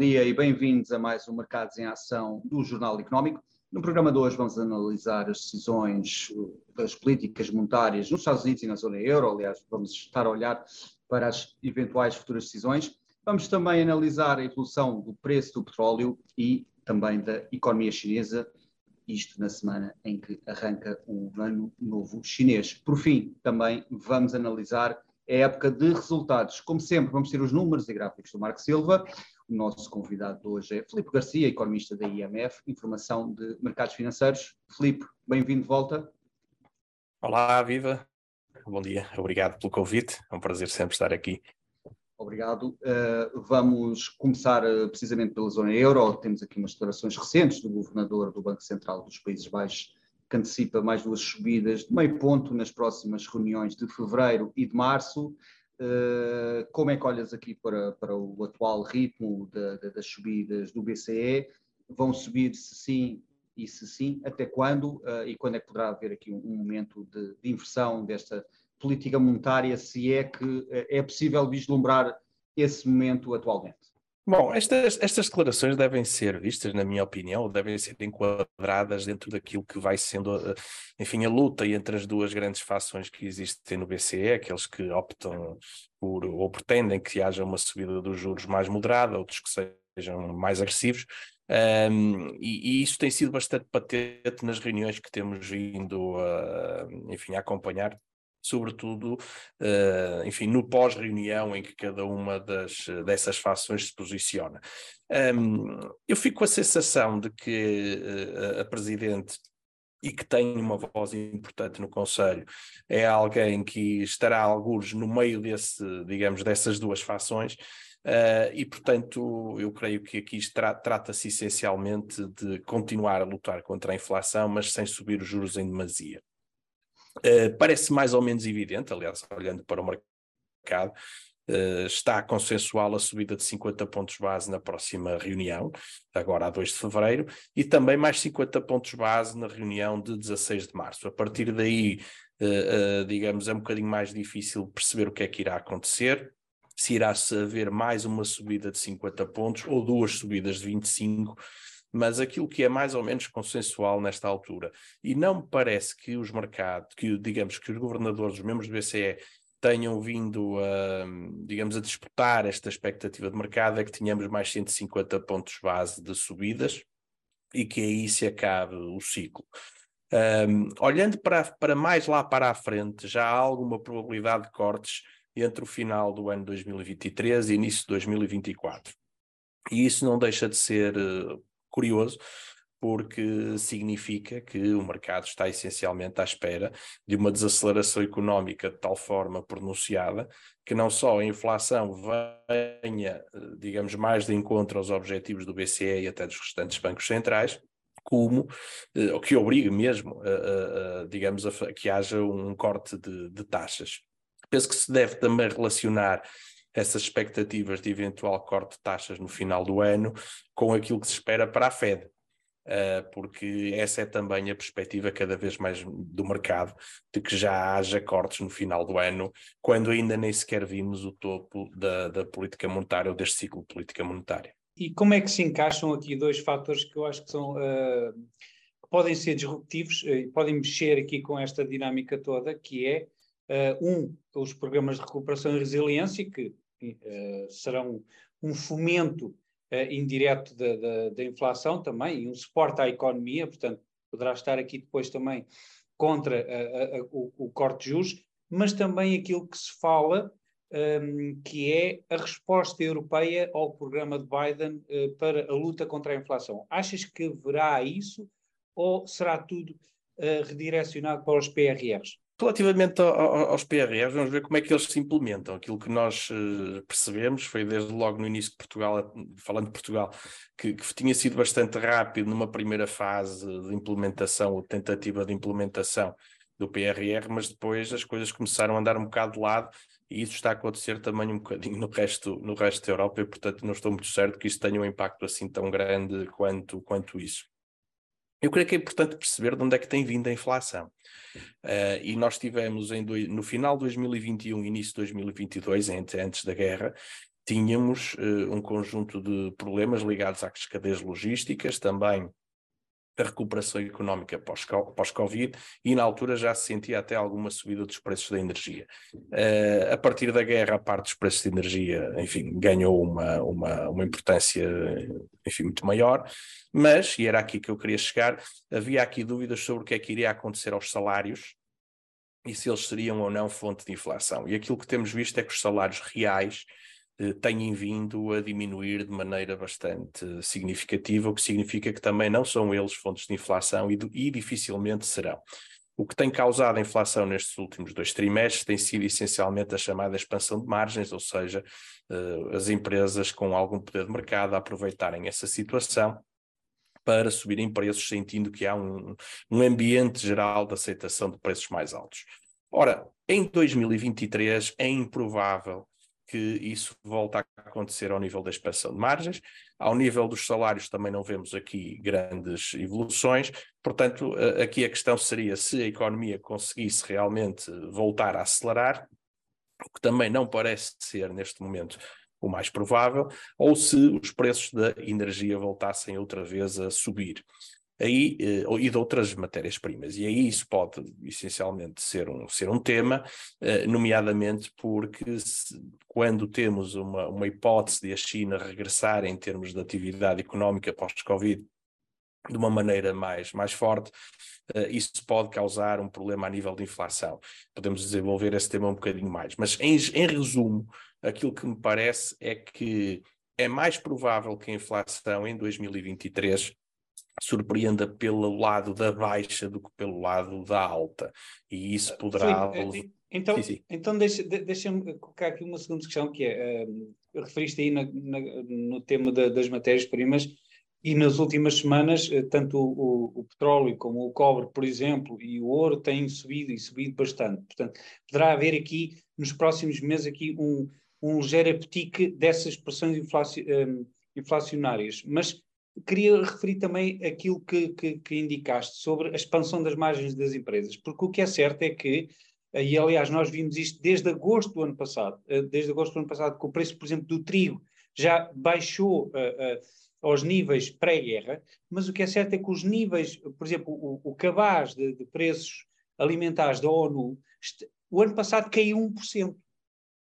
dia e bem-vindos a mais um Mercados em Ação do Jornal Económico. No programa de hoje vamos analisar as decisões das políticas monetárias nos Estados Unidos e na zona euro. Aliás, vamos estar a olhar para as eventuais futuras decisões. Vamos também analisar a evolução do preço do petróleo e também da economia chinesa, isto na semana em que arranca o ano novo chinês. Por fim, também vamos analisar é época de resultados. Como sempre, vamos ter os números e gráficos do Marco Silva. O nosso convidado de hoje é Filipe Garcia, economista da IMF, informação de mercados financeiros. Filipe, bem-vindo de volta. Olá, viva. Bom dia, obrigado pelo convite. É um prazer sempre estar aqui. Obrigado. Uh, vamos começar uh, precisamente pela zona euro. Temos aqui umas declarações recentes do governador do Banco Central dos Países Baixos, que antecipa mais duas subidas de meio ponto nas próximas reuniões de fevereiro e de março. Uh, como é que olhas aqui para, para o atual ritmo das subidas do BCE? Vão subir se sim e se sim, até quando? Uh, e quando é que poderá haver aqui um, um momento de, de, inversão desta política monetária, se é que uh, é possível vislumbrar esse momento atualmente? Bom, estas, estas declarações devem ser vistas, na minha opinião, devem ser enquadradas dentro daquilo que vai sendo, eh, enfim, a luta entre as duas grandes fações que existem no BCE, aqueles que optam por, ou pretendem que haja uma subida dos juros mais moderada, outros que sejam mais agressivos, um, e, e, isso tem sido bastante patente nas reuniões que temos vindo a, enfim, a acompanhar sobretudo, uh, enfim, no pós-reunião em que cada uma das, dessas fações se posiciona. Um, eu fico com a sensação de que uh, a Presidente e que tem uma voz importante no Conselho, é alguém que estará alguns no meio desse, digamos, dessas duas fações, uh, e portanto eu creio que aqui tra trata-se essencialmente de continuar a lutar contra a inflação, mas sem subir os juros em demasia. Uh, parece mais ou menos evidente, aliás, olhando para o mercado, uh, está consensual a subida de 50 pontos base na próxima reunião, agora a 2 de fevereiro, e também mais 50 pontos base na reunião de 16 de março. A partir daí, uh, digamos, é um bocadinho mais difícil perceber o que é que irá acontecer, se irá haver mais uma subida de 50 pontos ou duas subidas de 25 mas aquilo que é mais ou menos consensual nesta altura. E não me parece que os mercados, que digamos que os governadores, os membros do BCE, tenham vindo a, digamos, a disputar esta expectativa de mercado, é que tenhamos mais 150 pontos base de subidas e que aí se acabe o ciclo. Um, olhando para, para mais lá para a frente, já há alguma probabilidade de cortes entre o final do ano 2023 e início de 2024. E isso não deixa de ser uh, curioso, porque significa que o mercado está essencialmente à espera de uma desaceleração económica de tal forma pronunciada que não só a inflação venha, digamos, mais de encontro aos objetivos do BCE e até dos restantes bancos centrais, como eh, o que obrigue mesmo, digamos, a, que haja um corte de, de taxas. Penso que se deve também relacionar essas expectativas de eventual corte de taxas no final do ano com aquilo que se espera para a Fed. Uh, porque essa é também a perspectiva cada vez mais do mercado, de que já haja cortes no final do ano, quando ainda nem sequer vimos o topo da, da política monetária ou deste ciclo de política monetária. E como é que se encaixam aqui dois fatores que eu acho que são uh, podem ser disruptivos e uh, podem mexer aqui com esta dinâmica toda, que é um, os programas de recuperação e resiliência, que uh, serão um fomento uh, indireto da, da, da, inflação também e um suporte à economia, portanto, poderá estar aqui depois também contra uh, o, o, corte de juros, mas também aquilo que se fala, um, ehm, que é a resposta europeia ao programa de Biden para a luta contra a inflação. Achas que haverá isso ou será tudo redirecionado para os PRRs? Relativamente aos PRRs, vamos ver como é que eles se implementam. Aquilo que nós uh, percebemos foi desde logo no início de Portugal, falando de Portugal, que, que, tinha sido bastante rápido numa primeira fase de implementação ou tentativa de implementação do PRR, mas depois as coisas começaram a andar um bocado de lado e isso está a acontecer também um bocadinho no resto, no resto da Europa e, portanto, não estou muito certo que isso tenha um impacto assim tão grande quanto, quanto isso. Eu creio que é importante perceber de onde é que tem vindo a inflação. Uh, e nós tivemos em no final de 2021 início de 2022, antes da guerra, tínhamos uh, um conjunto de problemas ligados às cadeias logísticas, também a recuperação económica pós-Covid e na altura já se sentia até alguma subida dos preços da energia. Uh, a partir da guerra, a parte dos preços de energia, enfim, ganhou uma, uma, uma importância enfim, muito maior, mas, e era aqui que eu queria chegar, havia aqui dúvidas sobre o que é que iria acontecer aos salários e se eles seriam ou não fonte de inflação. E aquilo que temos visto é que os salários reais têm vindo a diminuir de maneira bastante significativa, o que significa que também não são eles fontes de inflação e, e dificilmente serão. O que tem causado a inflação nestes últimos dois trimestres tem sido essencialmente a chamada expansão de margens, ou seja, uh, as empresas com algum poder de mercado aproveitarem essa situação para subirem preços, sentindo que há um, um ambiente geral de aceitação de preços mais altos. Ora, em 2023 é improvável que isso volta a acontecer ao nível da expansão de margens. Ao nível dos salários também não vemos aqui grandes evoluções. Portanto, aqui a questão seria se a economia conseguisse realmente voltar a acelerar, o que também não parece ser neste momento o mais provável, ou se os preços da energia voltassem outra vez a subir aí, eh, e de outras matérias-primas. E aí isso pode essencialmente ser um, ser um tema, eh, nomeadamente porque se, quando temos uma, uma hipótese de a China regressar em termos de atividade económica pós-Covid de uma maneira mais, mais forte, uh, isso pode causar um problema a nível de inflação. Podemos desenvolver esse tema um bocadinho mais. Mas, em, em resumo, aquilo que me parece é que é mais provável que a inflação em 2023 surpreenda pelo lado da baixa do que pelo lado da alta. E isso poderá. Sim, eh, então, sim, sim. então deixa-me deixa colocar aqui uma segunda questão, que é: uh, referiste aí na, na, no tema da, das matérias-primas, e nas últimas semanas, eh, tanto o, o, o, petróleo como o cobre, por exemplo, e o ouro têm subido e subido bastante. Portanto, poderá haver aqui, nos próximos meses, aqui um, um ligeiro apetite dessas pressões inflacionárias. Mas queria referir também aquilo que, que, que, indicaste sobre a expansão das margens das empresas, porque o que é certo é que, eh, e aliás nós vimos isto desde agosto do ano passado, eh, desde agosto do ano passado, que o preço, por exemplo, do trigo já baixou uh, uh, aos níveis pré-guerra, mas o que é certo é que os níveis, por exemplo, o, o cabaz de, de preços alimentares da ONU, este, o ano passado caiu 1%.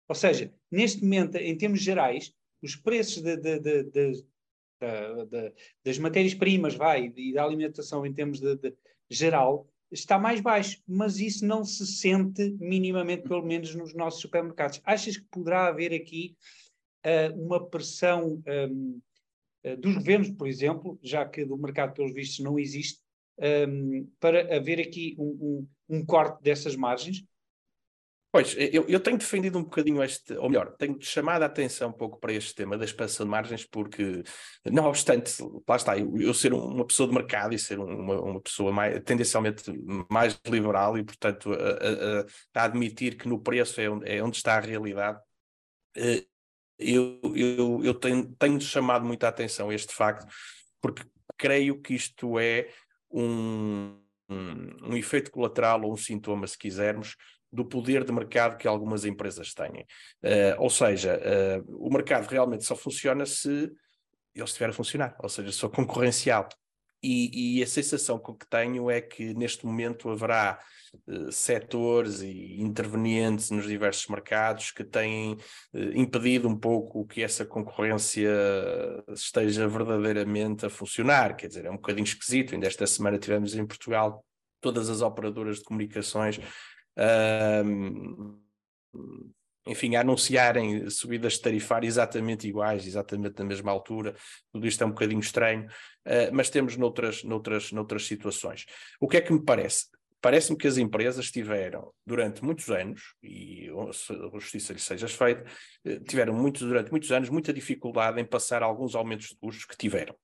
Ou seja, neste momento, em termos gerais, os preços de, de, de, das matérias-primas, vai, e da alimentação em termos de, de, geral, está mais baixo, mas isso não se sente minimamente, pelo menos nos nossos supermercados. Achas que poderá haver aqui uh, uma pressão um, uh, eh, dos governos, por exemplo, já que do mercado, pelos vistos, não existe, um, para haver aqui um, um corte dessas margens? Pois, eu, eu, tenho defendido um bocadinho este, ou melhor, tenho chamado a atenção um pouco para este tema da expansão de margens, porque, não obstante, lá está, eu, eu ser uma pessoa de mercado e ser uma, uma pessoa mais, tendencialmente mais liberal e, portanto, a, a, a admitir que no preço é onde, é onde está a realidade, eh, eu, eu, eu tenho, tenho chamado muita atenção a este facto, porque creio que isto é um, um, um efeito colateral ou um sintoma, se quisermos, do poder de mercado que algumas empresas têm. Uh, ou seja, uh, o mercado realmente só funciona se ele estiver a funcionar, ou seja, só concorrencial. E, e, a sensação que tenho é que neste momento haverá uh, setores e intervenientes nos diversos mercados que têm uh, impedido um pouco que essa concorrência esteja verdadeiramente a funcionar. Quer dizer, é um bocadinho esquisito. Ainda esta semana tivemos em Portugal todas as operadoras de comunicações enfim, a anunciarem subidas tarifárias exatamente iguais, exatamente na mesma altura, tudo isto é um bocadinho estranho, uh, mas temos noutras, noutras, noutras situações. O que é que me parece? Parece-me que as empresas tiveram, durante muitos anos, e a justiça lhe seja feita, eh, tiveram muitos, durante muitos anos muita dificuldade em passar alguns aumentos de custos que tiveram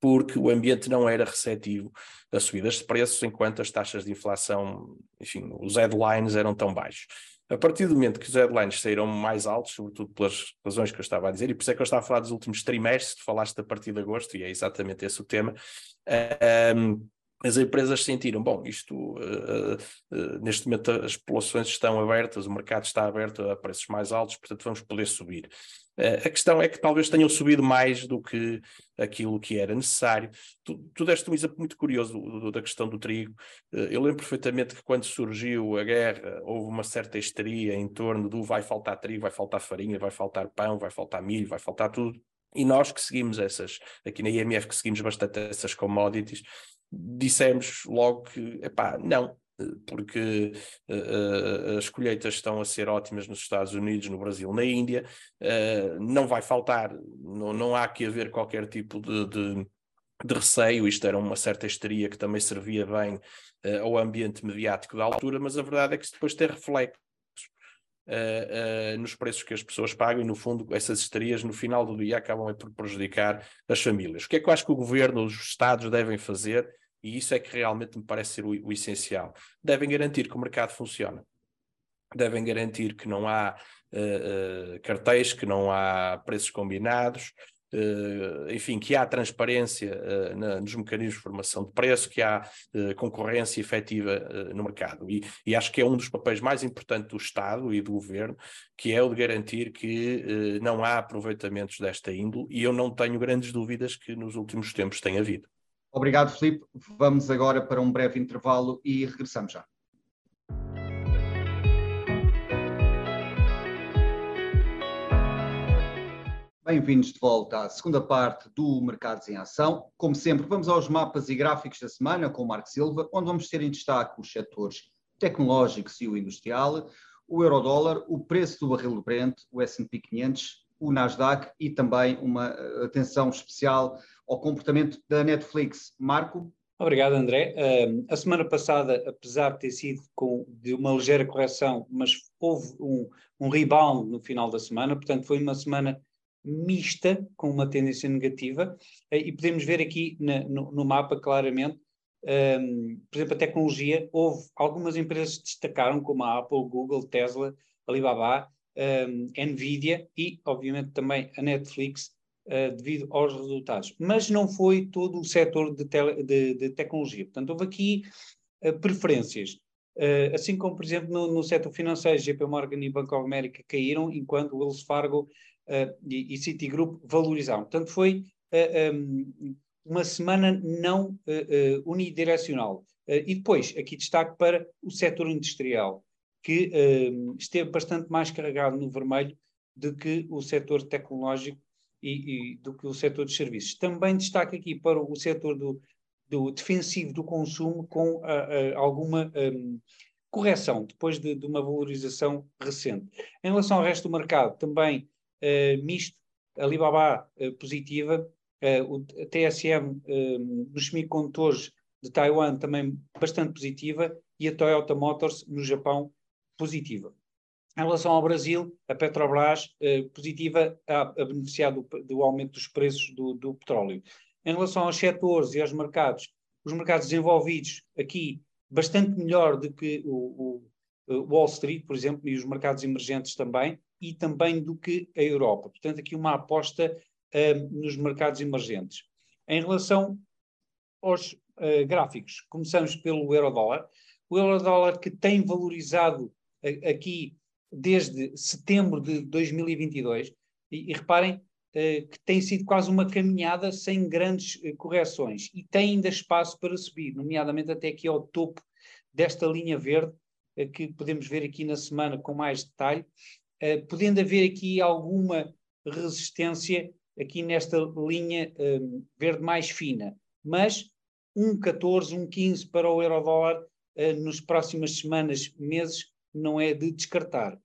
porque o ambiente não era receptivo a subidas de preços, enquanto as taxas de inflação, enfim, os headlines eram tão baixos. A partir do momento que os headlines saíram mais altos, sobretudo pelas razões que eu estava a dizer, e por isso é que eu estava a falar dos últimos trimestres, falaste a partir de agosto, e é exatamente esse o tema, um, as empresas sentiram, bom, isto uh, uh, neste momento as populações estão abertas, o mercado está aberto a preços mais altos, portanto vamos poder subir. Uh, a questão é que talvez tenham subido mais do que aquilo que era necessário. Tu, tu deste um exemplo muito curioso do, do, da questão do trigo. Eu lembro perfeitamente que quando surgiu a guerra, houve uma certa histeria em torno do vai faltar trigo, vai faltar farinha, vai faltar pão, vai faltar milho, vai faltar tudo. E nós que seguimos essas, aqui na IMF que seguimos bastante essas commodities, dissemos logo que, epá, não, porque uh, as colheitas estão a ser ótimas nos Estados Unidos, no Brasil, na Índia, uh, não vai faltar, não, não há que haver qualquer tipo de, de, de, receio, isto era uma certa histeria que também servia bem uh, ao ambiente mediático da altura, mas a verdade é que depois tem reflexos Uh, uh, nos preços que as pessoas pagam e, no fundo, essas histerias no final do dia acabam por prejudicar as famílias. O que é que eu acho que o governo, os Estados devem fazer? E isso é que realmente me parece ser o, o essencial. Devem garantir que o mercado funciona. Devem garantir que não há uh, cartéis, que não há preços combinados, Uh, enfim, que há transparência uh, na, nos mecanismos de formação de preço, que há uh, concorrência efetiva no mercado. E, e, acho que é um dos papéis mais importantes do Estado e do Governo, que é o de garantir que não há aproveitamentos desta índole, e eu não tenho grandes dúvidas que nos últimos tempos tem havido. Obrigado, Filipe. Vamos agora para um breve intervalo e regressamos já. Bem-vindos de volta à segunda parte do Mercados em Ação. Como sempre, vamos aos mapas e gráficos da semana com o Marco Silva, onde vamos ter em destaque os setores tecnológicos e o industrial, o euro-dólar, o preço do barril do Brent, o S&P 500, o Nasdaq e também uma eh, atenção especial ao comportamento da Netflix. Marco? Obrigado, André. A semana passada, apesar de ter sido com, de uma ligeira correção, mas houve um, um rebound no final da semana, portanto, foi uma semana mista, com uma tendência negativa, uh, e podemos ver aqui na, no, no, mapa claramente, um, por exemplo, a tecnologia, houve algumas empresas que destacaram, como a Apple, Google, Tesla, Alibaba, um, Nvidia e, obviamente, também a Netflix, uh, devido aos resultados. Mas não foi todo o setor de, tele, de, de tecnologia. Portanto, houve aqui uh, preferências. Uh, assim como, por exemplo, no, no setor financeiro, JP Morgan e Bank of America caíram, enquanto Wells Fargo e, e Citigroup valorizaram. Portanto, foi um, uma semana não unidirecional. e depois, aqui destaque para o setor industrial, que esteve bastante mais carregado no vermelho do que o setor tecnológico e, e, do que o setor de serviços. Também destaca aqui para o setor do, do defensivo do consumo com alguma um, correção, depois de, de, uma valorização recente. Em relação ao resto do mercado, também misto, Alibaba positiva, o TSM nos semicondutores de Taiwan também bastante positiva e a Toyota Motors no Japão positiva. Em relação ao Brasil, a Petrobras eh, positiva a, a beneficiar do, do, aumento dos preços do, do, petróleo. Em relação aos setores e aos mercados, os mercados desenvolvidos aqui bastante melhor do que o, o Wall Street, por exemplo, e os mercados emergentes também, e também do que a Europa. Portanto, aqui uma aposta uh, nos mercados emergentes. Em relação aos uh, gráficos, começamos pelo euro-dólar. O euro-dólar que tem valorizado uh, aqui desde setembro de 2022, e, e reparem uh, que tem sido quase uma caminhada sem grandes correções e tem ainda espaço para subir, nomeadamente até aqui ao topo desta linha verde, que podemos ver aqui na semana com mais detalhe, podendo haver aqui alguma resistência aqui nesta linha verde mais fina, mas 1,14, 1,15 para o euro-dólar nas próximas semanas, meses, não é de descartar.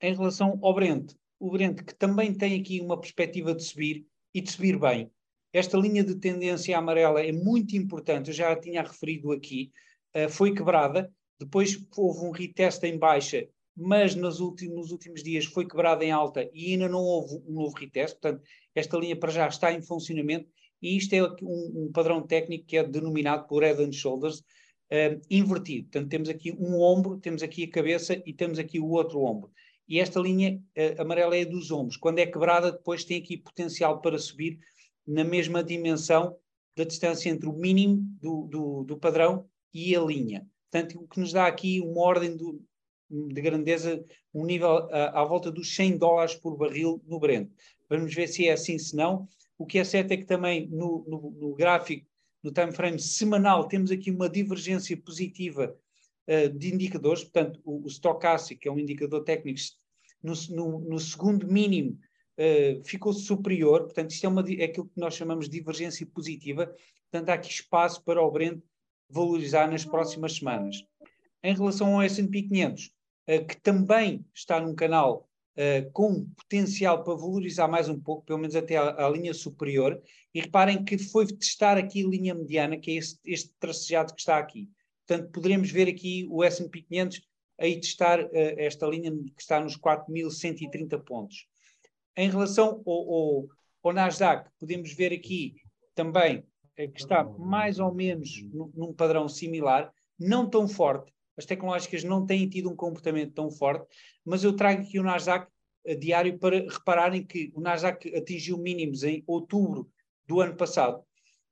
Em relação ao Brent, o Brent que também tem aqui uma perspectiva de subir e de subir bem. Esta linha de tendência amarela é muito importante, eu já a tinha referido aqui, uh, foi quebrada, depois houve um retest em baixa, mas nos últimos, nos últimos dias foi quebrada em alta e ainda não houve um novo retest, portanto, esta linha para já está em funcionamento e isto é um, um padrão técnico que é denominado por Head and Shoulders, uh, invertido. Portanto, temos aqui um ombro, temos aqui a cabeça e temos aqui o outro ombro. E esta linha uh, amarela é dos ombros. Quando é quebrada, depois tem aqui potencial para subir na mesma dimensão da distância entre o mínimo do, do, do padrão e a linha. Portanto, o que nos dá aqui uma ordem do, de grandeza, um nível à, à volta dos 100 dólares por barril no Brent. Vamos ver se é assim, se não. O que é certo é que também no, no, no gráfico, no time frame semanal, temos aqui uma divergência positiva uh, de indicadores. Portanto, o, o Stochastic, que é um indicador técnico, no, no, no segundo mínimo uh, ficou superior. Portanto, isto é, uma, é aquilo que nós chamamos de divergência positiva. Portanto, há aqui espaço para o Brent valorizar nas próximas semanas. Em relação ao S&P 500, uh, que também está num canal uh, com potencial para valorizar mais um pouco, pelo menos até à, linha superior, e reparem que foi testar aqui a linha mediana, que é este, este tracejado que está aqui. Portanto, poderemos ver aqui o S&P 500 aí testar uh, esta linha que está nos 4.130 pontos. Em relação ao, ao, ao Nasdaq, podemos ver aqui também que está mais ou menos num padrão similar, não tão forte, as tecnológicas não têm tido um comportamento tão forte, mas eu trago aqui o Nasdaq uh, diário para repararem que o Nasdaq atingiu mínimos em outubro do ano passado,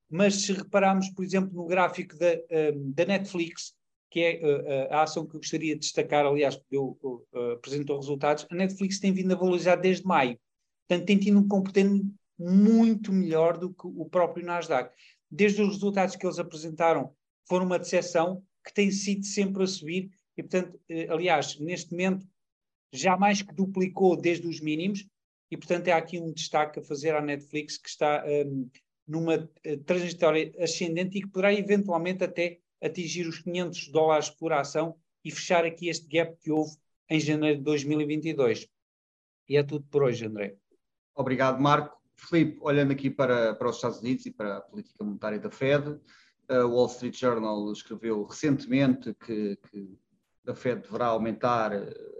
mas se repararmos, por exemplo, no gráfico da, um, da Netflix, que é uh, a ação que eu gostaria de destacar, aliás, eu uh, apresentou resultados, a Netflix tem vindo a valorizar desde maio. Portanto, tem tido um comportamento muito melhor do que o próprio Nasdaq. Desde os resultados que eles apresentaram, foram uma decepção, que tem sido sempre a subir e, portanto, eh, aliás, neste momento já mais que duplicou desde os mínimos e, portanto, há aqui um destaque a fazer à Netflix que está um, numa uh, trajetória ascendente e que poderá eventualmente até atingir os 500 dólares por ação e fechar aqui este gap que houve em janeiro de 2022. E é tudo por hoje, André. Obrigado, Marco. Filipe, olhando aqui para, para os Estados Unidos e para a política monetária da Fed, a Wall Street Journal escreveu recentemente que, que a Fed deverá aumentar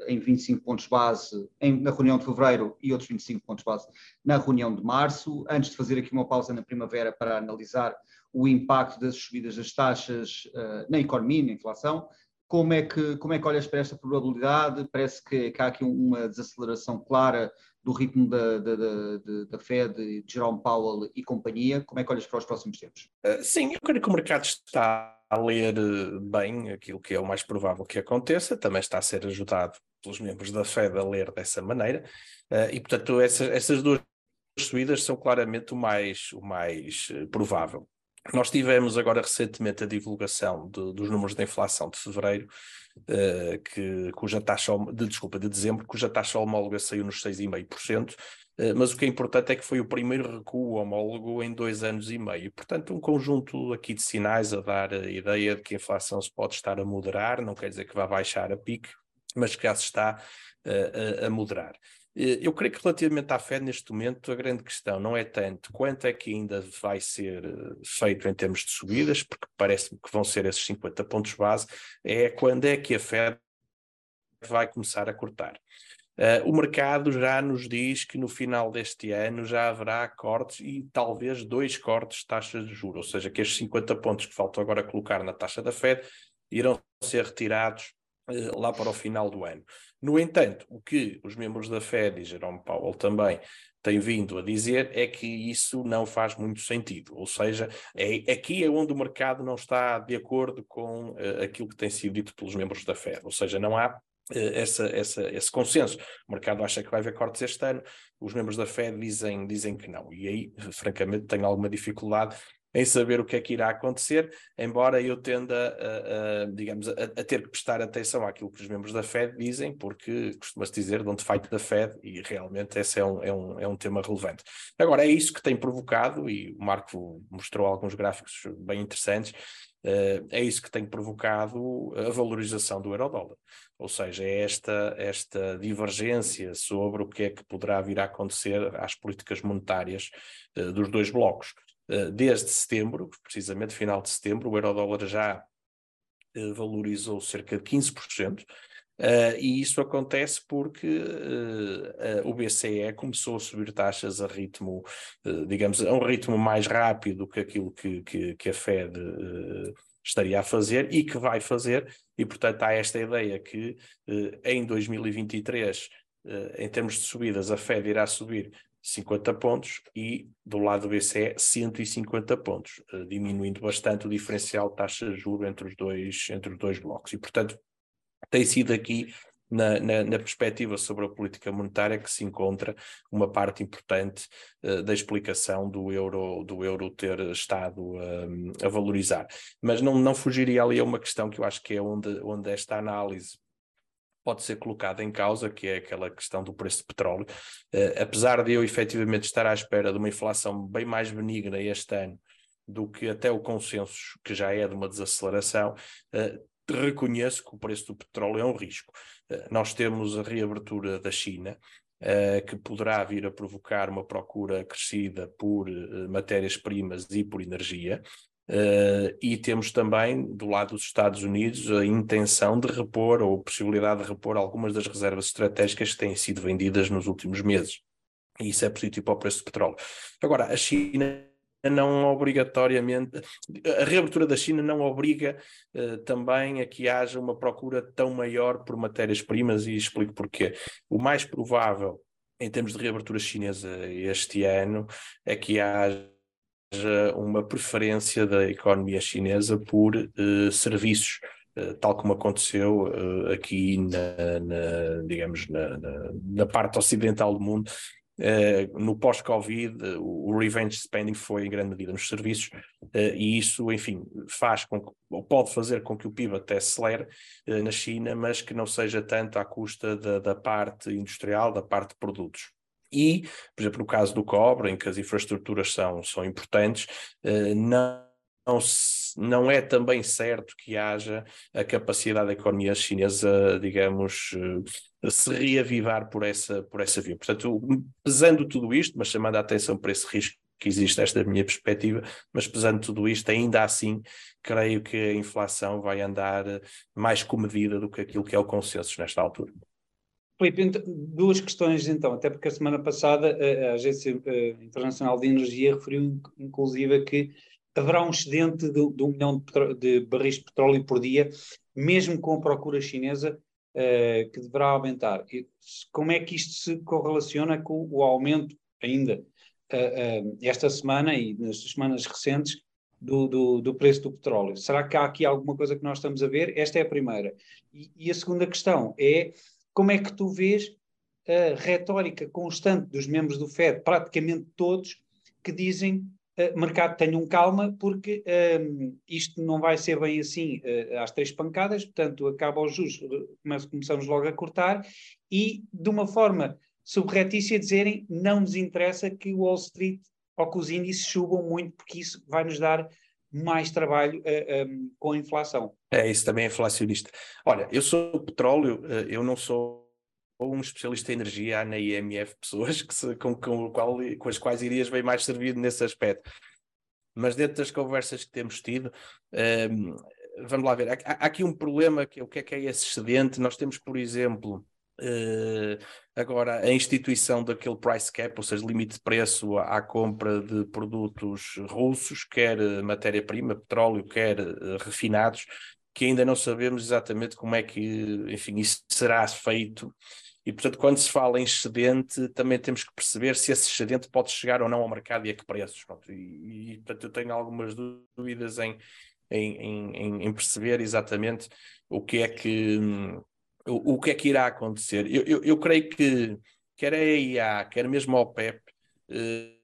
em 25 pontos base em, na reunião de fevereiro e outros 25 pontos base na reunião de março, antes de fazer aqui uma pausa na primavera para analisar o impacto das subidas das taxas uh, na economia, na inflação. Como é, que, como é que olhas para esta probabilidade? Parece que, que há aqui uma desaceleração clara do ritmo da, da, da, da Fed, de Jerome Powell e companhia. Como é que olhas para os próximos tempos? Uh, sim, eu creio que o mercado está a ler eh, bem aquilo que é o mais provável que aconteça, também está a ser ajudado pelos membros da Fed a ler dessa maneira, uh, e portanto essa, essas duas subidas são claramente o mais, o mais uh, provável. Nós tivemos agora recentemente a divulgação de, dos números da inflação de fevereiro, uh, que, cuja taxa de, desculpa, de dezembro, cuja taxa homóloga saiu nos 6,5%, uh, eh, mas o que é importante é que foi o primeiro recuo homólogo em dois anos e meio. Portanto, um conjunto aqui de sinais a dar a ideia de que a inflação se pode estar a moderar, não quer dizer que vá baixar a pique, mas que já se está uh, a, a moderar. Eh, eu creio que relativamente à fé, neste momento, a grande questão não é tanto quanto é que ainda vai ser eh, feito em termos de subidas, porque parece-me que vão ser esses 50 pontos base, é quando é que a Fed vai começar a cortar. Uh, o mercado já nos diz que no final deste ano já haverá cortes e talvez dois cortes de taxas de juros, ou seja, que estes 50 pontos que faltam agora colocar na taxa da Fed irão ser retirados lá para o final do ano. No entanto, o que os membros da Fed e Jerome Powell também têm vindo a dizer é que isso não faz muito sentido, ou seja, é, aqui é onde o mercado não está de acordo com uh, aquilo que tem sido dito pelos membros da Fed, ou seja, não há eh, essa, essa, esse consenso. O mercado acha que vai haver cortes este ano, os membros da Fed dizem, dizem que não. E aí, francamente, tenho alguma dificuldade em saber o que é que irá acontecer, embora eu tenda, a, a digamos, a, a, ter que prestar atenção àquilo que os membros da Fed dizem, porque costuma-se dizer don't fight the Fed, e realmente esse é um, é, um, é um tema relevante. Agora, é isso que tem provocado, e o Marco mostrou alguns gráficos bem interessantes, uh, é isso que tem provocado a valorização do euro-dólar. Ou seja, é esta, esta divergência sobre o que é que poderá vir a acontecer às políticas monetárias uh, dos dois blocos. Eh, desde setembro, precisamente final de setembro, o euro-dólar já uh, valorizou cerca de 15%, uh, eh, e isso acontece porque o BCE começou a subir taxas a ritmo, digamos, a um ritmo mais rápido que aquilo que, que, que a Fed estaria a fazer e que vai fazer, e portanto há esta ideia que em 2023, em termos de subidas, a Fed irá subir 50 pontos e do lado do BCE 150 pontos, uh, diminuindo bastante o diferencial de taxa de juro entre os dois, entre os dois blocos. E, portanto, tem sido aqui na, na, na, perspectiva sobre a política monetária que se encontra uma parte importante uh, da explicação do euro, do euro ter estado uh, a valorizar. Mas não, não fugiria ali a uma questão que eu acho que é onde, onde esta análise pode ser colocada em causa, que é aquela questão do preço de petróleo. Uh, apesar de eu efetivamente estar à espera de uma inflação bem mais benigna este ano do que até o consenso, que já é de uma desaceleração, uh, reconheço que o preço do petróleo é um risco. Uh, nós temos a reabertura da China, que poderá vir a provocar uma procura crescida por matérias-primas e por energia. Uh, e temos também, do lado dos Estados Unidos, a intenção de repor ou a possibilidade de repor algumas das reservas estratégicas que têm sido vendidas nos últimos meses. E isso é positivo para o preço do petróleo. Agora, a China não obrigatoriamente, a reabertura da China não obriga uh, também a que haja uma procura tão maior por matérias-primas e explico porquê. O mais provável, em termos de reabertura chinesa este ano, é que haja uma preferência da economia chinesa por uh, serviços, uh, tal como aconteceu uh, aqui na, na digamos, na, na, na, parte ocidental do mundo. no pós-Covid, o revenge spending foi em grande medida nos serviços, e isso, enfim, faz com que, ou pode fazer com que o PIB até acelere na China, mas que não seja tanto à custa da, da parte industrial, da parte de produtos. E, por exemplo, no caso do cobre, em que as infraestruturas são, são importantes, eh, não, não, não é também certo que haja a capacidade da economia chinesa, digamos, eh, se reavivar por essa, por essa via. Portanto, pesando tudo isto, mas chamando a atenção para esse risco que existe, esta é a minha perspectiva, mas pesando tudo isto, ainda assim, creio que a inflação vai andar mais comedida do que aquilo que é o consenso nesta altura. Filipe, duas questões então, até porque a semana passada a Agência eh, Internacional de Energia referiu inclusive que haverá um excedente de, de um milhão de, de, barris de petróleo por dia, mesmo com a procura chinesa, uh, que deverá aumentar. E como é que isto se correlaciona com o aumento ainda uh, uh, esta semana e nas semanas recentes do, do, do, preço do petróleo? Será que há aqui alguma coisa que nós estamos a ver? Esta é a primeira. E, e a segunda questão é como é que tu vês a retórica constante dos membros do FED, praticamente todos, que dizem uh, mercado tenham calma, porque um, isto não vai ser bem assim uh, às três pancadas, portanto, acaba os juros, começamos logo a cortar, e de uma forma subretícia dizerem não nos interessa que o Wall Street ou que os índices subam muito, porque isso vai nos dar mais trabalho uh, eh, um, ehm, com a inflação. É, isso também é inflacionista. Olha, eu sou petróleo, uh, eu não sou um especialista em energia, há na IMF pessoas que se, com, com, qual, com as quais irias bem mais servido nesse aspecto. Mas dentro das conversas que temos tido, um, ehm, vamos lá ver, há, há, aqui um problema que é o que é que é esse excedente. Nós temos, por exemplo, Uh, agora, a instituição daquele price cap, ou seja, limite de preço à, compra de produtos russos, quer matéria-prima, petróleo, quer uh, refinados, que ainda não sabemos exatamente como é que, enfim, isso será feito. E, portanto, quando se fala em excedente, também temos que perceber se esse excedente pode chegar ou não ao mercado e a que preços. E, e portanto, eu tenho algumas dúvidas em, em, em, em perceber exatamente o que é que o, o que é que irá acontecer? Eu, eu, eu, creio que quer a EIA, quer mesmo a OPEP, eh,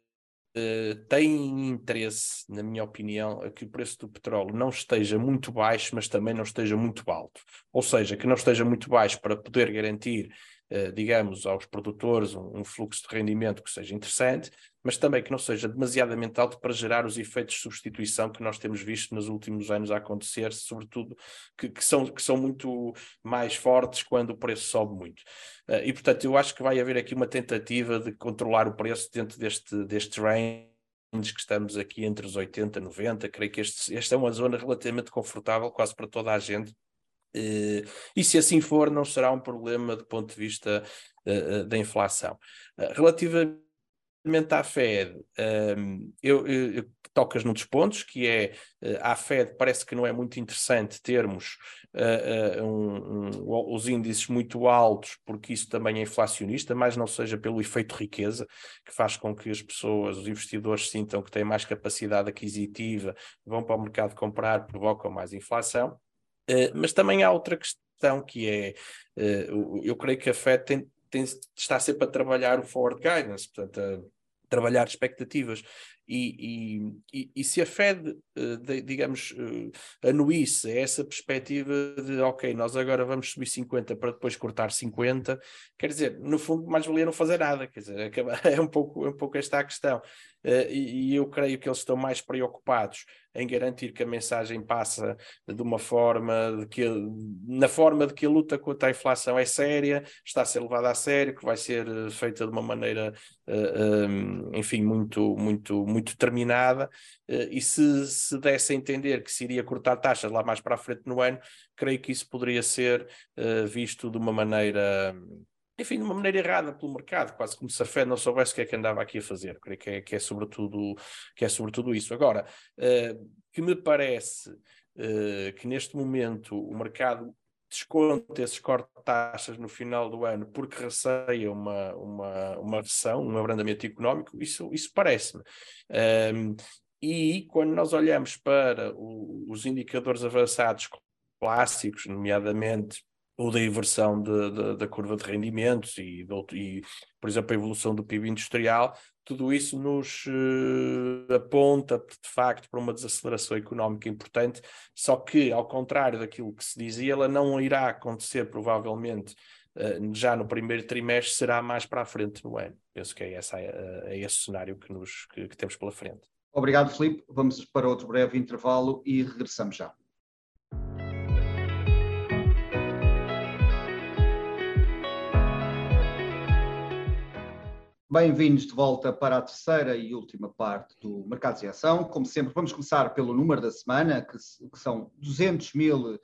eh, têm interesse, na minha opinião, a que o preço do petróleo não esteja muito baixo, mas também não esteja muito alto. Ou seja, que não esteja muito baixo para poder garantir digamos, aos produtores um, um, fluxo de rendimento que seja interessante, mas também que não seja demasiadamente alto para gerar os efeitos de substituição que nós temos visto nos últimos anos a acontecer, sobretudo que, que são, que são muito mais fortes quando o preço sobe muito. Uh, e, portanto, eu acho que vai haver aqui uma tentativa de controlar o preço dentro deste, deste range que estamos aqui entre os 80 e 90, creio que este, esta é uma zona relativamente confortável quase para toda a gente, e se assim for, não será um problema do ponto de vista uh, da inflação. Relativamente à Fed, ehm, eu, eu, tocas num dos pontos, que é à Fed parece que não é muito interessante termos um, um, os índices muito altos, porque isso também é inflacionista, mas não seja pelo efeito riqueza, que faz com que as pessoas, os investidores sintam que têm mais capacidade aquisitiva, vão para o mercado comprar, provocam mais inflação. Mas também há outra questão que é, eu creio que a FED tem, tem, está sempre a trabalhar o forward guidance, portanto, a trabalhar expectativas. E, e, e, se a Fed, uh, de, digamos, uh, anuísse essa perspectiva de, ok, nós agora vamos subir 50 para depois cortar 50, quer dizer, no fundo, mais valia não fazer nada, quer dizer, é um pouco, é um pouco esta a questão. Uh, e, eu creio que eles estão mais preocupados em garantir que a mensagem passa de uma forma de que na forma de que a luta contra a inflação é séria, está a ser levada a sério, que vai ser feita de uma maneira, uh, um, enfim, muito, muito, muito determinada. Uh, e se, se desse a entender que se iria cortar taxas lá mais para a frente no ano, creio que isso poderia ser visto de uma maneira enfim, de uma maneira errada pelo mercado, quase como se a Fed não soubesse o que é que andava aqui a fazer. Creio que é, que é, sobretudo, que é sobretudo isso. Agora, uh, que me parece uh, que neste momento o mercado desconta esses cortes de taxas no final do ano porque receia uma, uma, uma recessão, um abrandamento económico, isso, isso parece-me. Um, e quando nós olhamos para o, os indicadores avançados clássicos, nomeadamente ou da inversão de, de, da curva de rendimentos e, de, e, por exemplo, a evolução do PIB industrial, tudo isso nos uh, aponta, de facto, para uma desaceleração económica importante, só que, ao contrário daquilo que se dizia, ela não irá acontecer, provavelmente, uh, já no primeiro trimestre, será mais para a frente no ano. Penso que é, essa, uh, é esse cenário que, nos, que, que temos pela frente. Obrigado, Filipe. Vamos para outro breve intervalo e regressamos já. Bem-vindos de volta para a terceira e última parte do Mercados em Ação. Como sempre, vamos começar pelo número da semana, que, que são 200 mil uh,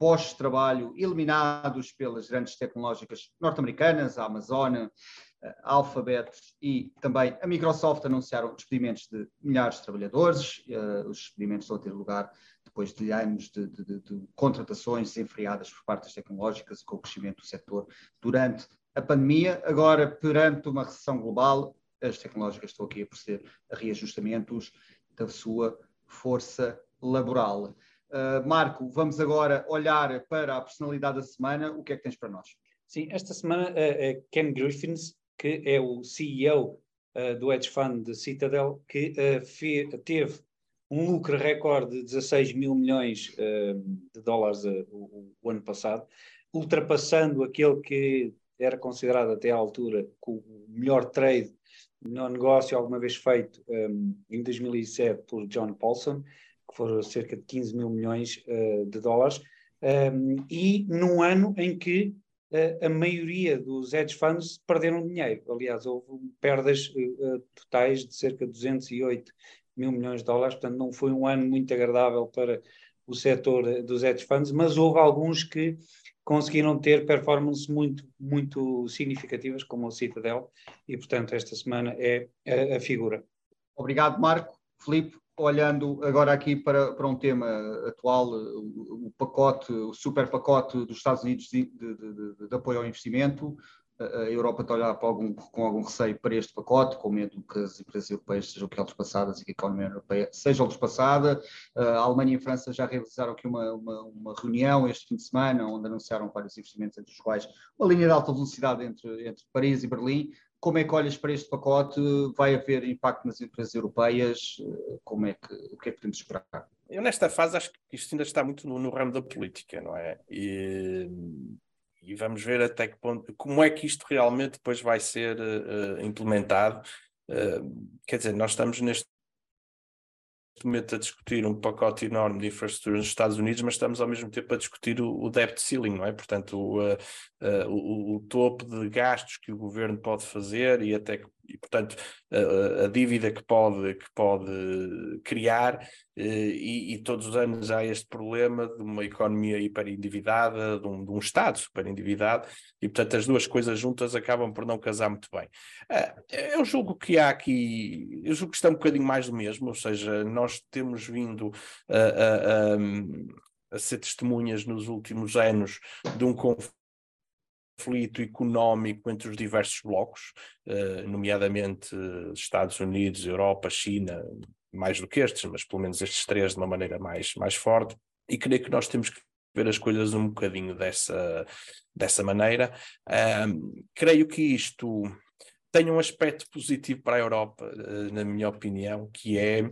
postos de trabalho eliminados pelas grandes tecnológicas norte-americanas, a Amazon, a Alphabet e também a Microsoft anunciaram despedimentos de milhares de trabalhadores. Uh, os despedimentos a ter lugar depois de anos de, de, de, contratações desenfreadas por parte das tecnológicas e com o crescimento do setor durante a pandemia, agora perante uma recessão global, as tecnológicas estão aqui a proceder a reajustamentos da sua força laboral. Uh, Marco, vamos agora olhar para a personalidade da semana. O que é que tens para nós? Sim, esta semana uh, Ken Griffins, que é o CEO uh, do hedge fund de Citadel, que teve um lucro recorde de 16 mil milhões de dólares o, o ano passado, ultrapassando aquele que era considerado até à altura o melhor trade no negócio alguma vez feito um, em 2007 por John Paulson, que foram cerca de 15 mil milhões uh, de dólares, um, e num ano em que uh, a maioria dos hedge funds perderam dinheiro. Aliás, houve perdas uh, totais de cerca de 208 mil milhões de dólares, portanto não foi um ano muito agradável para o setor dos hedge funds, mas houve alguns que conseguiram ter performances muito, muito significativas, como o Citadel, e portanto esta semana é a, a figura. Obrigado, Marco. Filipe, olhando agora aqui para, para um tema atual, o, o pacote, o super pacote dos Estados Unidos de, de, de, de apoio ao investimento, a Europa está a olhar algum, com algum receio para este pacote, com medo que as empresas europeias sejam ultrapassadas e que a economia europeia seja ultrapassada. A Alemanha e a França já realizaram aqui uma, uma, uma, reunião este fim de semana, onde anunciaram vários investimentos, entre os quais uma linha de alta velocidade entre, entre Paris e Berlim. Como é que olhas para este pacote? Vai haver impacto nas empresas europeias? Como é que, o que é que podemos esperar? Eu, nesta fase, acho que isto ainda está muito no, no ramo da política, não é? E e vamos ver até que ponto, como é que isto realmente depois vai ser uh, implementado. Uh, quer dizer, nós estamos neste momento a discutir um pacote enorme de infraestrutura nos Estados Unidos, mas estamos ao mesmo tempo a discutir o, o debt ceiling, não é? Portanto, o, uh, o, o, topo de gastos que o governo pode fazer e até que e, portanto, a, a, dívida que pode, que pode criar, eh, e, e, todos os anos há este problema de uma economia hiperendividada, de um, de um Estado superendividado, e, portanto, as duas coisas juntas acabam por não casar muito bem. Eh, eu julgo que há aqui, eu julgo que está um bocadinho mais do mesmo, ou seja, nós temos vindo a, a, a, a ser testemunhas nos últimos anos de um conflito conflito económico entre os diversos blocos, eh, nomeadamente Estados Unidos, Europa, China, mais do que estes, mas pelo menos estes três de uma maneira mais, mais forte, e creio que nós temos que ver as coisas um bocadinho dessa, dessa maneira. Um, creio que isto tem um aspecto positivo para a Europa, uh, na minha opinião, que é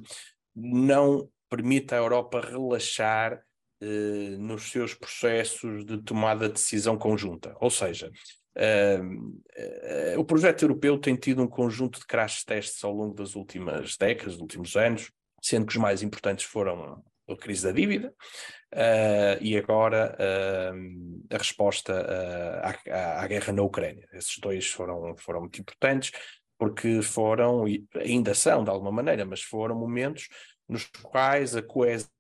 não permite à Europa relaxar uh, nos seus processos de tomada de decisão conjunta. Ou seja, Uh, uh, o projeto europeu tem tido um conjunto de crash tests ao longo das últimas décadas, dos últimos anos, sendo que os mais importantes foram a crise da dívida uh, e agora a resposta à, à, guerra na Ucrânia. Esses dois foram, foram muito importantes porque foram, e ainda são de alguma maneira, mas foram momentos nos quais a coesão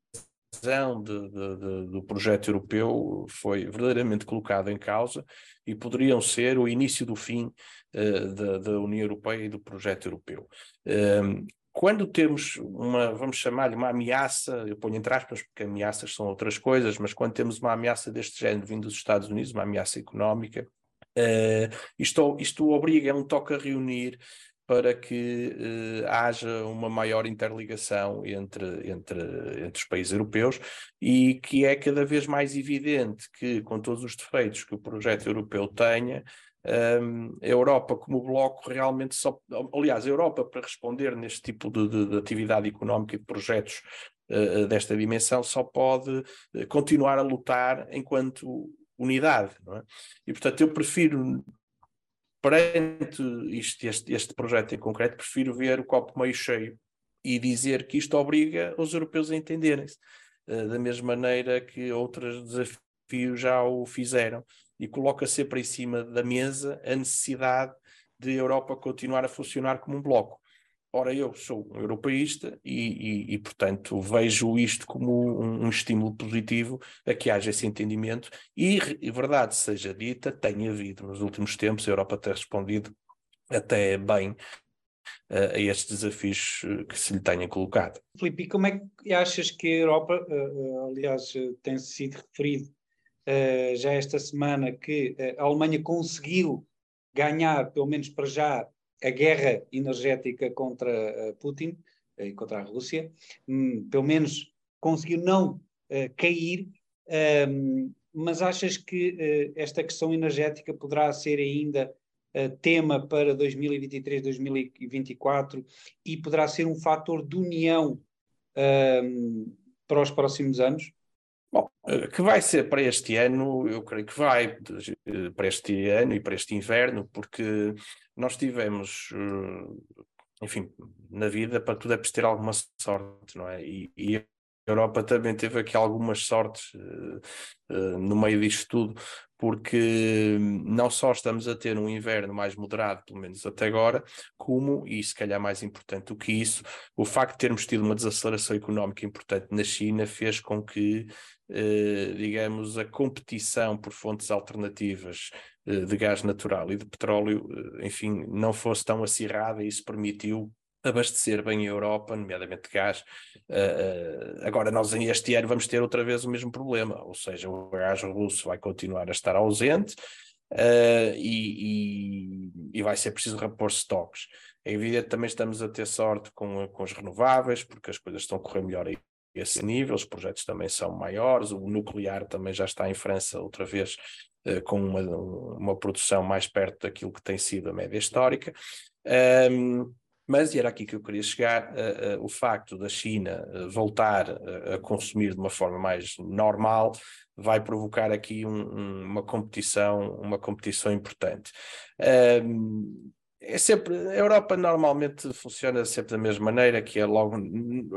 de, de, de, do projeto europeu foi verdadeiramente colocada em causa e poderiam ser o início do fim uh, da, da, União Europeia e do projeto europeu. Uh, quando temos uma, vamos chamar-lhe uma ameaça, eu ponho entre aspas porque ameaças são outras coisas, mas quando temos uma ameaça deste género vindo dos Estados Unidos, uma ameaça económica, uh, isto, isto obriga, é um toque a reunir para que eh, haja uma maior interligação entre, entre, entre os países europeus e que é cada vez mais evidente que, com todos os defeitos que o projeto europeu tenha, um, a Europa como bloco realmente só. Aliás, a Europa, para responder neste tipo de, de, de atividade económica e de projetos uh, desta dimensão, só pode continuar a lutar enquanto unidade. É? E, portanto, eu prefiro perante este, este projeto em concreto, prefiro ver o copo meio cheio e dizer que isto obriga os europeus a entenderem-se, uh, da mesma maneira que outros desafios já o fizeram, e coloca sempre em cima da mesa a necessidade de a Europa continuar a funcionar como um bloco. Ora, eu sou um europeísta e, e, e portanto, vejo isto como um, um, estímulo positivo a que haja esse entendimento e, verdade seja dita, tem havido nos últimos tempos, a Europa tem respondido até bem uh, a estes desafios eh, que se lhe tenha colocado. Filipe, como é que achas que a Europa, uh, aliás, tem sido referido já esta semana que a Alemanha conseguiu ganhar, pelo menos para já, a guerra energética contra eh, Putin eh, e contra a Rússia, hum, pelo menos conseguiu não uh, cair, um, mas achas que uh, esta questão energética poderá ser ainda uh, tema para 2023, 2024 e poderá ser um fator de união um, para os próximos anos? Bom, que vai ser para este ano, eu creio que vai, para este ano e para este inverno, porque nós tivemos, eh, enfim, na vida, para tudo é preciso ter alguma sorte, não é? E, e a Europa também teve aqui algumas sortes no meio disto tudo, porque não só estamos a ter um inverno mais moderado, pelo menos até agora, como, e se calhar mais importante do que isso, o facto de termos tido uma desaceleração económica importante na China fez com que, eh, digamos, a competição por fontes alternativas eh, de gás natural e de petróleo, eh, enfim, não fosse tão acirrada e isso permitiu abastecer bem a Europa, nomeadamente gás. Uh, agora, nós este ano vamos ter outra vez o mesmo problema, ou seja, o gás russo vai continuar a estar ausente uh, e, e, e, vai ser preciso repor estoques. É evidente também estamos a ter sorte com, com os renováveis, porque as coisas estão a correr melhor a esse nível, os projetos também são maiores, o nuclear também já está em França outra vez com uma, uma produção mais perto daquilo que tem sido a média histórica. Um, mas, e era aqui que eu queria chegar, uh, uh, o facto da China uh, voltar a consumir de uma forma mais normal vai provocar aqui um, um, uma competição, uma competição importante. é sempre, a Europa normalmente funciona sempre da mesma maneira, que é logo,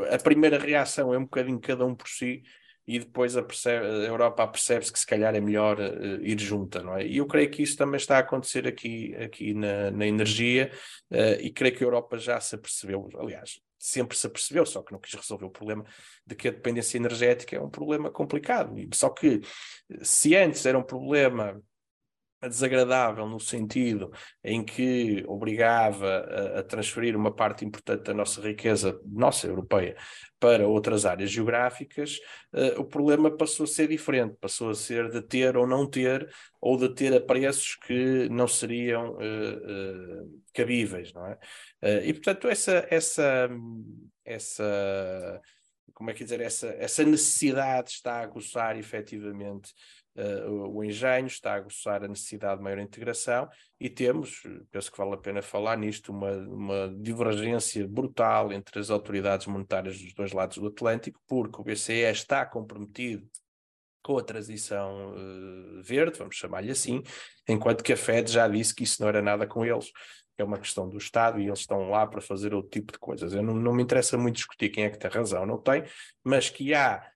a primeira reação é um bocadinho cada um por si, e depois a, percebe, a Europa percebe-se que se calhar é melhor uh, ir junta, não é? E eu creio que isso também está a acontecer aqui, aqui na, na energia uh, e creio que a Europa já se apercebeu, aliás, sempre se apercebeu, só que não quis resolver o problema de que a dependência energética é um problema complicado. Só que se antes era um problema desagradável no sentido em que obrigava a, a, transferir uma parte importante da nossa riqueza, nossa europeia, para outras áreas geográficas, uh, o problema passou a ser diferente, passou a ser de ter ou não ter, ou de ter a preços que não seriam uh, uh, cabíveis, não é? e portanto essa, essa, essa como é que dizer, essa, essa necessidade está a aguçar efetivamente uh, o engenho, está a aguçar a necessidade de maior integração e temos, penso que vale a pena falar nisto, uma, uma divergência brutal entre as autoridades monetárias dos dois lados do Atlântico, porque o BCE está comprometido com a transição uh, verde, vamos chamar-lhe assim, enquanto que a Fed já disse que isso não era nada com eles, é uma questão do Estado e eles estão lá para fazer outro tipo de coisas. Eu não, não me interessa muito discutir quem é que tem razão, não tem, mas que há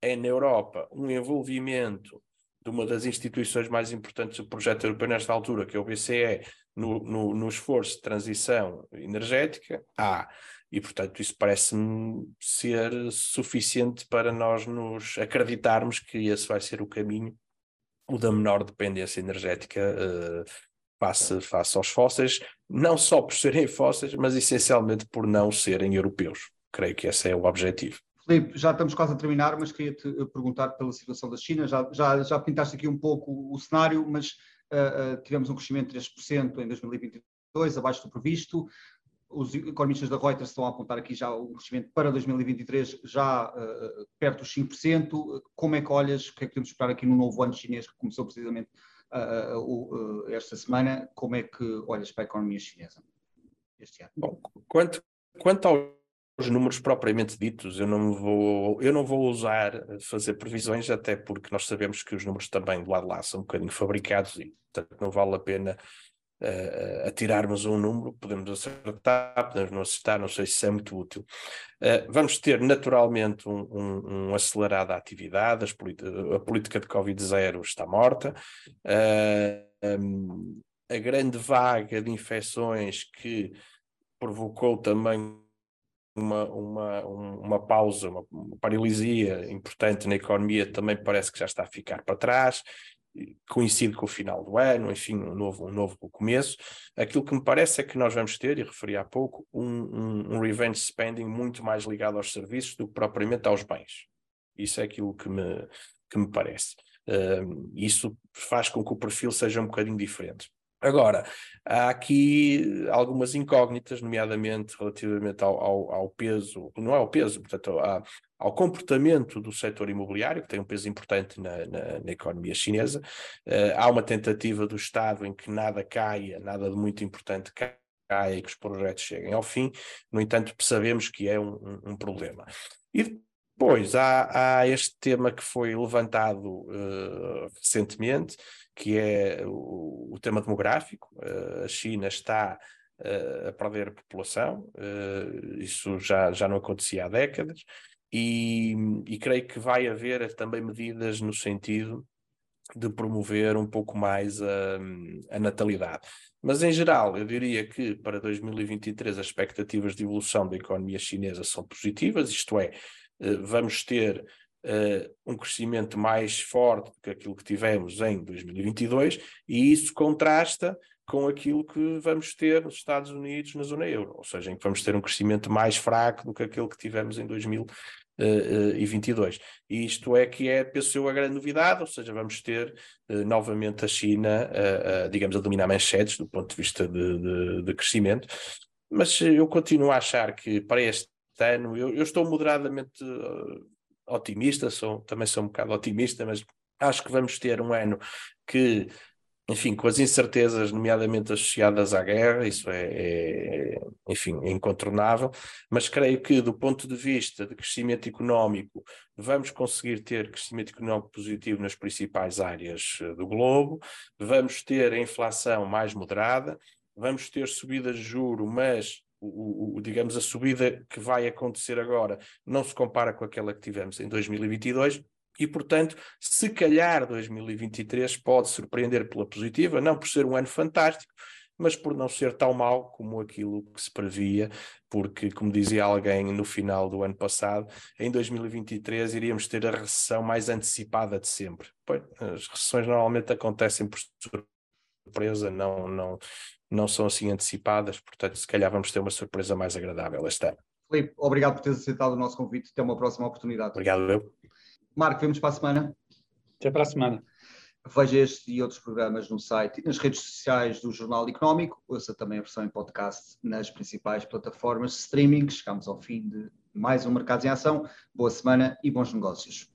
é, na Europa um envolvimento de uma das instituições mais importantes do projeto europeu nesta altura, que é o BCE, no, no, no esforço de transição energética, há. E, portanto, isso parece-me ser suficiente para nós nos acreditarmos que esse vai ser o caminho, o da menor dependência energética uh, face, face aos fósseis, não só por serem fósseis, mas essencialmente por não serem europeus. Creio que esse é o objetivo. Filipe, já estamos quase a terminar, mas queria-te eh, perguntar pela situação da China. Já, já, já pintaste aqui um pouco o cenário, mas uh, uh, tivemos um crescimento de 3% em 2022, abaixo do previsto. Os economistas da Reuters estão a apontar aqui já o crescimento para 2023 já uh, perto dos 5%. Como é que olhas, o que é que podemos esperar aqui no novo ano chinês que começou precisamente esta semana? Como é que olhas para a economia chinesa este ano? Bom, quanto, quanto ao os números propriamente ditos, eu não vou, eu não vou usar eh, fazer previsões, até porque nós sabemos que os números também do lado lá são um bocadinho fabricados e, portanto, não vale a pena uh, atirarmos um número, podemos acertar, podemos não acertar, não sei se é muito útil. Uh, vamos ter naturalmente um, um, um acelerado à atividade, a política de Covid-0 está morta. Uh, um, a grande vaga de infecções que provocou também uma, uma, uma pausa, uma, paralisia importante na economia também parece que já está a ficar para trás, coincide com o final do ano, enfim, um novo, um novo começo. Aquilo que me parece é que nós vamos ter, e referi há pouco, um, um, um revenge spending muito mais ligado aos serviços do que propriamente aos bens. Isso é aquilo que me, que me parece. Uh, isso faz com que o perfil seja um bocadinho diferente. Agora, há aqui algumas incógnitas, nomeadamente relativamente ao, ao, ao peso, não é ao peso, portanto, ao, comportamento do setor imobiliário, que tem um peso importante na, na, na economia chinesa. Uh, há uma tentativa do Estado em que nada caia, nada de muito importante caia e que os projetos cheguem ao fim, no entanto, sabemos que é um, um, um problema. E depois há, há, este tema que foi levantado uh, recentemente, que é o, o tema demográfico. Uh, a China está uh, a perder população, uh, isso já, já não acontecia há décadas, e, e creio que vai haver também medidas no sentido de promover um pouco mais a, a, natalidade. Mas, em geral, eu diria que para 2023 as expectativas de evolução da economia chinesa são positivas, isto é, vamos ter uh, um crescimento mais forte do que aquilo que tivemos em 2022, e isso contrasta com aquilo que vamos ter nos Estados Unidos na zona euro, ou seja, em que vamos ter um crescimento mais fraco do que aquele que tivemos em 2022. E isto é que é, penso eu, a grande novidade, ou seja, vamos ter uh, novamente a China, uh, uh, digamos, a dominar manchetes do ponto de vista de, de, de, crescimento, mas eu continuo a achar que para este ano, eu, eu estou moderadamente otimista, sou, também sou um bocado otimista, mas acho que vamos ter um ano que, enfim, com as incertezas, nomeadamente associadas à guerra, isso é, é enfim, é incontornável, mas creio que do ponto de vista de crescimento económico, vamos conseguir ter crescimento económico positivo nas principais áreas eh, do globo, vamos ter a inflação mais moderada, vamos ter subidas de juro, mas o, o, digamos, a subida que vai acontecer agora não se compara com aquela que tivemos em 2022. E, portanto, se calhar 2023 pode surpreender pela positiva, não por ser um ano fantástico, mas por não ser tão mau como aquilo que se previa, porque, como dizia alguém no final do ano passado, em 2023 iríamos ter a recessão mais antecipada de sempre. Pois, as recessões normalmente acontecem por surpresa, não, não, não são assim antecipadas, portanto, se calhar vamos ter uma surpresa mais agradável este ano. Filipe, obrigado por teres aceitado o nosso convite. Até uma próxima oportunidade. Obrigado, eu. Marco, vemos para a semana. Até para a semana. Veja este e outros programas no site e nas redes sociais do Jornal Económico. Ouça também a versão em podcast nas principais plataformas de streaming. Chegamos ao fim de mais um Mercados em Ação. Boa semana e bons negócios.